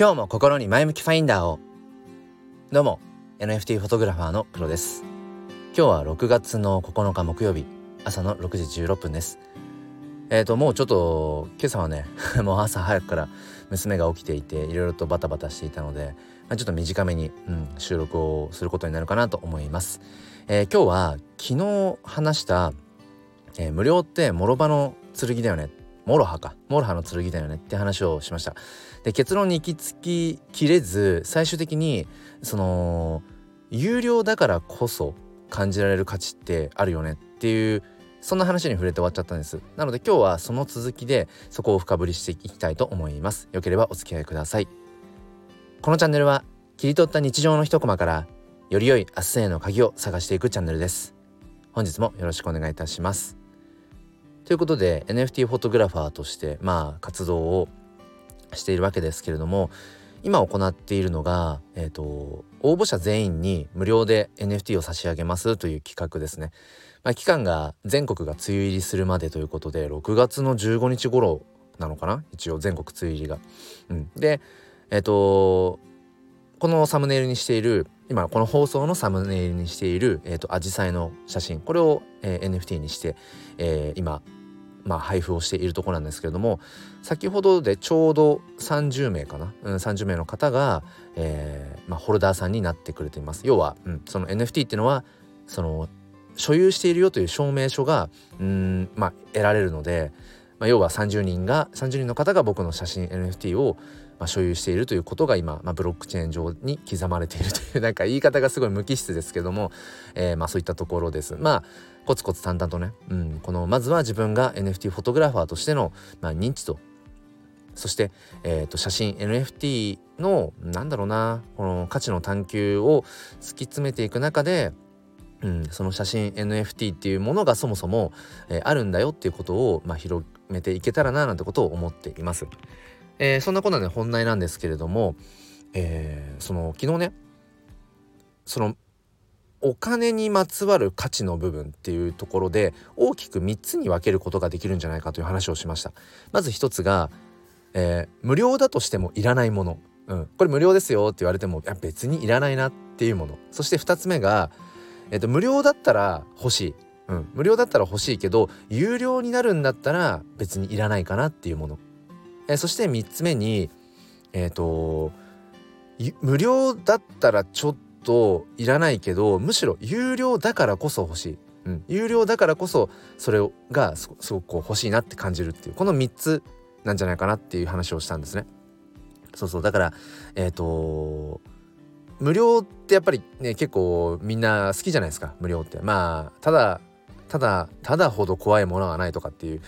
今日も心に前向きファインダーを。どうも NFT フォトグラファーの黒です。今日は6月の9日木曜日朝の6時16分です。えっ、ー、ともうちょっと今朝はね もう朝早くから娘が起きていていろいろとバタバタしていたので、まあ、ちょっと短めに、うん、収録をすることになるかなと思います、えー、今日は昨日話した、えー、無料って諸刃の剣だよねモロハか。モロハの剣だよねって話をしました。で結論に行き着ききれず最終的にその有料だからこそ感じられる価値ってあるよねっていうそんな話に触れて終わっちゃったんです。なので今日はその続きでそこを深掘りしていきたいと思います。よければお付き合いください。このチャンネルは切り取った日常の一コマからより良い明日への鍵を探していくチャンネルです。本日もよろしくお願いいたします。ということで NFT フォトグラファーとしてまあ活動をしているわけですけれども今行っているのが、えーと、応募者全員に無料で NFT を差し上げますという企画ですね。まあ、期間が全国が梅雨入りするまでということで6月の15日頃なのかな？一応全国梅雨入りが。うん、でえ、ー、とこのサムネイルにしている今この放送のサムネイルにしている、えーと、アジサイの写真これを、えー、NFT にして、えー、今まあ、配布をしているところなんですけれども先ほどでちょうど30名かな、うん、30名の方が、えーまあ、ホルダーさんになってくれています。要は、うん、その NFT っていうのはその所有しているよという証明書がうん、まあ、得られるので、まあ、要は30人が30人の方が僕の写真 NFT を、まあ、所有しているということが今、まあ、ブロックチェーン上に刻まれているという なんか言い方がすごい無機質ですけども、えー、まあそういったところです。まあコツコツ淡々とね、うん、このまずは自分が NFT フォトグラファーとしての、まあ、認知とそして、えー、と写真 NFT のなんだろうなこの価値の探求を突き詰めていく中で、うん、その写真 NFT っていうものがそもそも、えー、あるんだよっていうことを、まあ、広めていけたらななんてことを思っています。えー、そんなことで本題なんですけれども、えー、その昨日ねそのお金にまつわる価値の部分っていうところで大きく3つに分けることができるんじゃないかという話をしました。まず1つが、えー、無料だとしてもいらないもの、うん、これ無料ですよって言われてもいや別にいらないなっていうもの。そして2つ目が、えーと、無料だったら欲しい、うん、無料だったら欲しいけど有料になるんだったら別にいらないかなっていうもの、え、そして3つ目にえっ、ー、と無料だったらちょっといらないけどむしろ有料だからこそ欲しい、うん、有料だからこそそれがすごくこう欲しいなって感じるっていう。この3つなんじゃないかなっていう話をしたんですね。そうそう。だからえっ、ー、と無料ってやっぱりね結構みんな好きじゃないですか。無料って。まあただただただほど怖いものはないとかっていう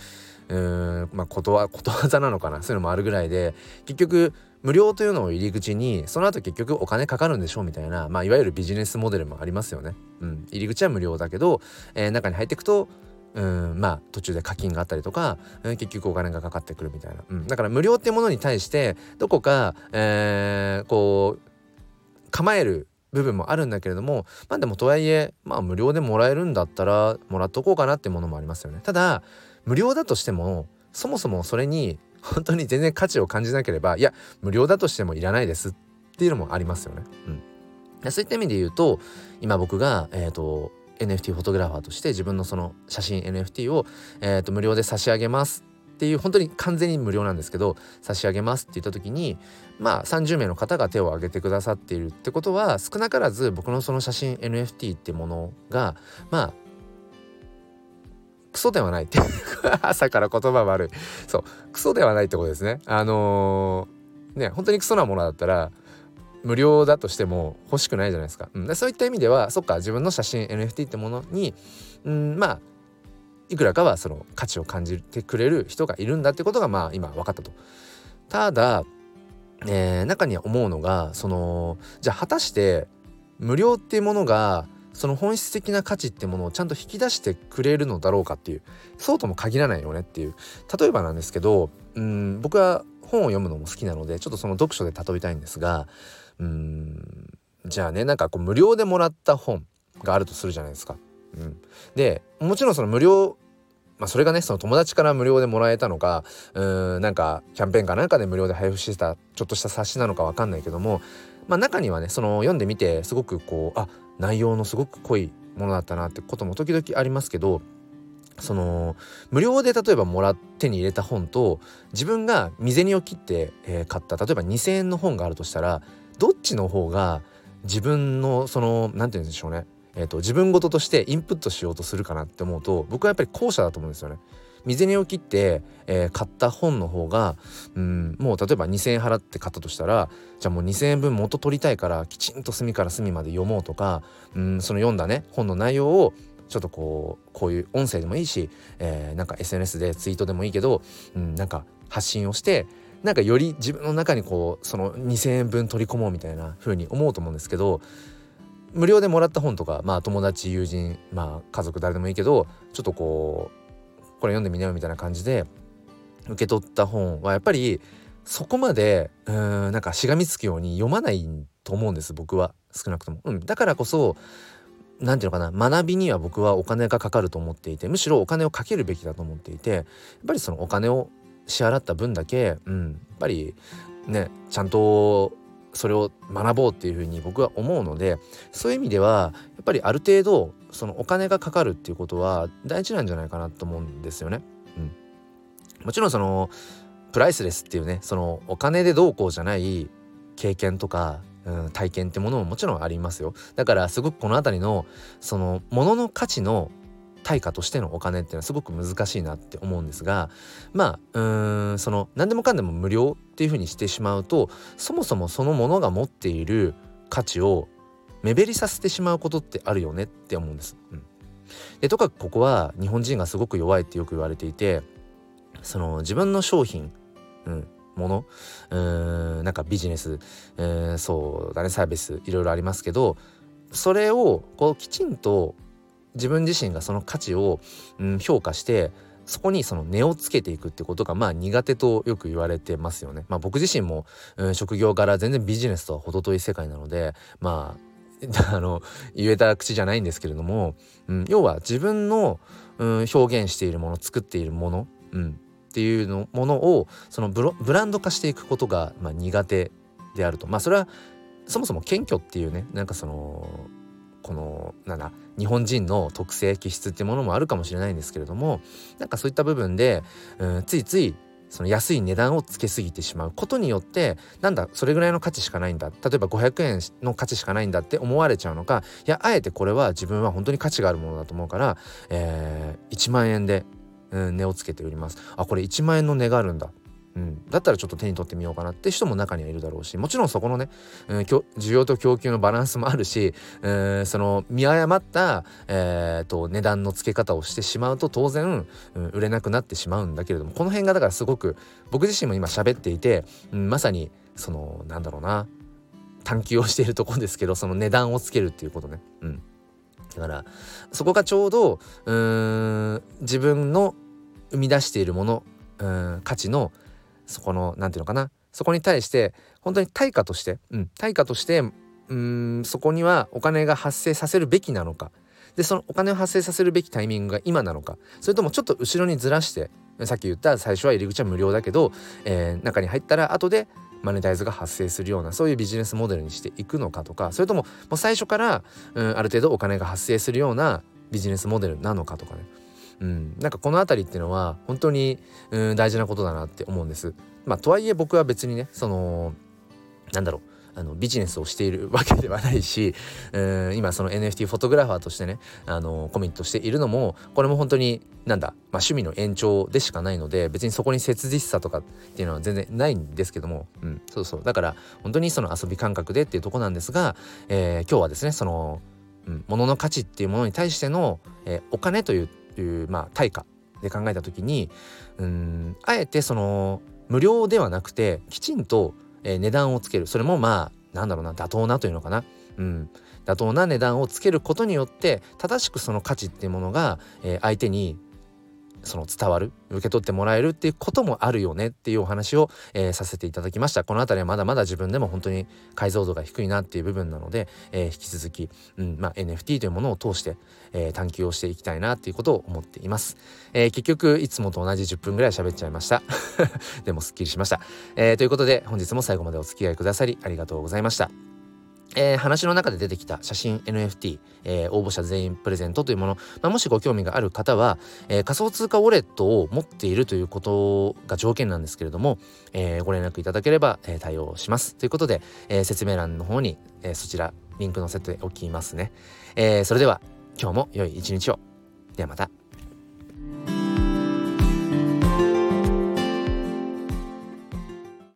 うーんまあことわ ことわざなのかな？そういうのもあるぐらいで結局無料というのを入り口にその後結局お金かかるんでしょうみたいな、まあ、いわゆるビジネスモデルもありますよね。うん、入り口は無料だけど、えー、中に入っていくとうんまあ途中で課金があったりとか、うん、結局お金がかかってくるみたいな、うん、だから無料っていうものに対してどこか、えー、こう構える部分もあるんだけれどもまあでもとはいえまあ無料でもらえるんだったらもらっとこうかなってものもありますよね。ただ無料だとしてもそもそもそれに本当に全然価値を感じなければいや無料だとしてもいらないですっていうのもありますよね。うん、そういった意味で言うと今僕が、えーと、NFT フォトグラファーとして自分のその写真 NFT を、えーと、無料で差し上げますっていう本当に完全に無料なんですけど差し上げますって言った時にまあ30名の方が手を挙げてくださっているってことは少なからず僕のその写真 NFT ってものがまあクソではないって。朝から言葉悪い。そう。クソではないってことですね。あのー、ね本当にクソなものだったら無料だとしても欲しくないじゃないですか、うん、そういった意味ではそっか自分の写真 NFT ってものに、うん、まあいくらかはその価値を感じてくれる人がいるんだってことがまあ今分かったと。ただ、えー、中には思うのがそのじゃあ果たして無料っていうものがその本質的な価値ってものをちゃんと引き出してくれるのだろうかっていうそうとも限らないよねっていう例えばなんですけどうん僕は本を読むのも好きなのでちょっとその読書で例えたいんですがうんじゃあねなんかこう無料でもらった本があるとするじゃないですか。うん、でもちろんその無料まあ、それがねその友達から無料でもらえたのかうんなんかキャンペーンかなんかで無料で配布してたちょっとした冊子なのか分かんないけども、まあ、中にはねその読んでみてすごくこうあ内容のすごく濃いものだったなってことも時々ありますけどその無料で例えばもらって手に入れた本と自分が身銭を切って、えー、買った例えば2,000円の本があるとしたらどっちの方が自分のその何て言うんでしょうねえーと、自分事としてインプットしようとするかなって思うと僕はやっぱり後者だと思うんですよね。身銭を切って、えー、買った本の方がうんもう例えば2,000円払って買ったとしたらじゃあもう2,000円分元取りたいからきちんと隅から隅まで読もうとかうんその読んだね本の内容をちょっとこうこういう音声でもいいし、えー、なんか SNS でツイートでもいいけど、うん、なんか発信をしてなんかより自分の中にこうその2,000円分取り込もうみたいな風に思うと思うんですけど無料でもらった本とかまあ友達友人まあ家族誰でもいいけどちょっとこうこれ読んでみなよみたいな感じで受け取った本はやっぱりそこまでうんなんかしがみつくように読まないと思うんです僕は。少なくとも。うん、だからこそ何て言うのかな学びには僕はお金がかかると思っていてむしろお金をかけるべきだと思っていてやっぱりそのお金を支払った分だけ、うん、やっぱりねちゃんとそれを学ぼうっていうふうに僕は思うのでそういう意味ではやっぱりある程度そのお金がかかるっていうことは大事なんじゃないかなと思うんですよね。うん、もちろんそのプライスレスっていうねそのお金でどうこうじゃない経験とか、うん、体験ってものももちろんありますよ。だからすごくこの辺りのその物のの価値の対価としてのお金っていうのはすごく難しいなって思うんですがまあうんその何でもかんでも無料っていうふうにしてしまうとそもそもそのものが持っている価値を目減りさせてしまうことってあるよねって思うんです。うん、でとかくここは日本人がすごく弱いってよく言われていてその自分の商品、うん、ものうんなんかビジネス、えー、そうだねサービスいろいろありますけどそれをこうきちんと自分自身がその価値を、うん、評価してそこにその値をつけていくってことがまあ苦手とよく言われてますよね。まあ、僕自身も、うん、職業から全然ビジネスとは程遠い世界なのでまあ あの言えた口じゃないんですけれども、うん、要は自分の、うん、表現しているもの作っているもの、うん、っていうのものをそのブブランド化していくことが、まあ、苦手であると。まあそれはそもそも謙虚っていうねなんかそのこのなんだ日本人の特性気質っていうものもあるかもしれないんですけれどもなんかそういった部分で、うん、ついついその安い値段をつけすぎてしまうことによってなんだそれぐらいの価値しかないんだ。例えば500円の価値しかないんだって思われちゃうのかいやあえてこれは自分は本当に価値があるものだと思うから、えー、1万円で、うん、値をつけて売ります。あこれ1万円の値があるんだ。うん、だったらちょっと手に取ってみようかなって人も中にはいるだろうしもちろんそこのね、うん、需要と供給のバランスもあるし、うん、その見誤った、えーと、値段の付け方をしてしまうと当然、うん、売れなくなってしまうんだけれどもこの辺がだからすごく僕自身も今喋っていて、うん、まさにそのなんだろうな探求をしているところですけどその値段をつけるっていうことね。うんだからそこがちょうどうん自分の生み出しているものうん価値のそこの何て言うのかな。そこに対して本当に対価として、うん、対価としてうんそこにはお金が発生させるべきなのか。でそのお金を発生させるべきタイミングが今なのか。それともちょっと後ろにずらしてさっき言った最初は入り口は無料だけど、えー、中に入ったら後でマネタイズが発生するようなそういうビジネスモデルにしていくのかとか。それとももう最初から、うん、ある程度お金が発生するようなビジネスモデルなのかとかね。うん、なんかこの辺りっていうのは本当に、うん、大事なことだなって思うんです。まあ、とはいえ僕は別にねそのなんだろうあのビジネスをしているわけではないし、うん、今その NFT フォトグラファーとしてねあのコミットしているのもこれも本当になんだ、まあ、趣味の延長でしかないので別にそこに切実さとかっていうのは全然ないんですけども、うん、そうそうだから本当にその遊び感覚でっていうとこなんですが、えー、今日はですねその、うん、物の価値っていうものに対しての、えー、お金といういう、まあ、対価で考えた時にうんあえてその無料ではなくてきちんと、えー、値段をつける。それもまあなんだろうな妥当なというのかな、うん、妥当な値段をつけることによって正しくその価値っていうものが、えー、相手にその伝わる受け取ってもらえるっていうこともあるよねっていうお話を、えー、させていただきました。この辺りはまだまだ自分でも本当に解像度が低いなっていう部分なので、えー、引き続き、うんまあ、NFT というものを通して、えー、探求をしていきたいなっていうことを思っています、え結局いつもと同じ10分ぐらい喋っちゃいました。でもすっきりしました、えということで本日も最後までお付き合いくださりありがとうございました。えー、話の中で出てきた写真 NFT、えー、応募者全員プレゼントというもの、まあ、もしご興味がある方は、えー、仮想通貨ウォレットを持っているということが条件なんですけれども、えご連絡いただければ、え対応します。ということで、え説明欄の方に、えそちらリンク載せておきますね。えそれでは今日も良い一日を。ではまた。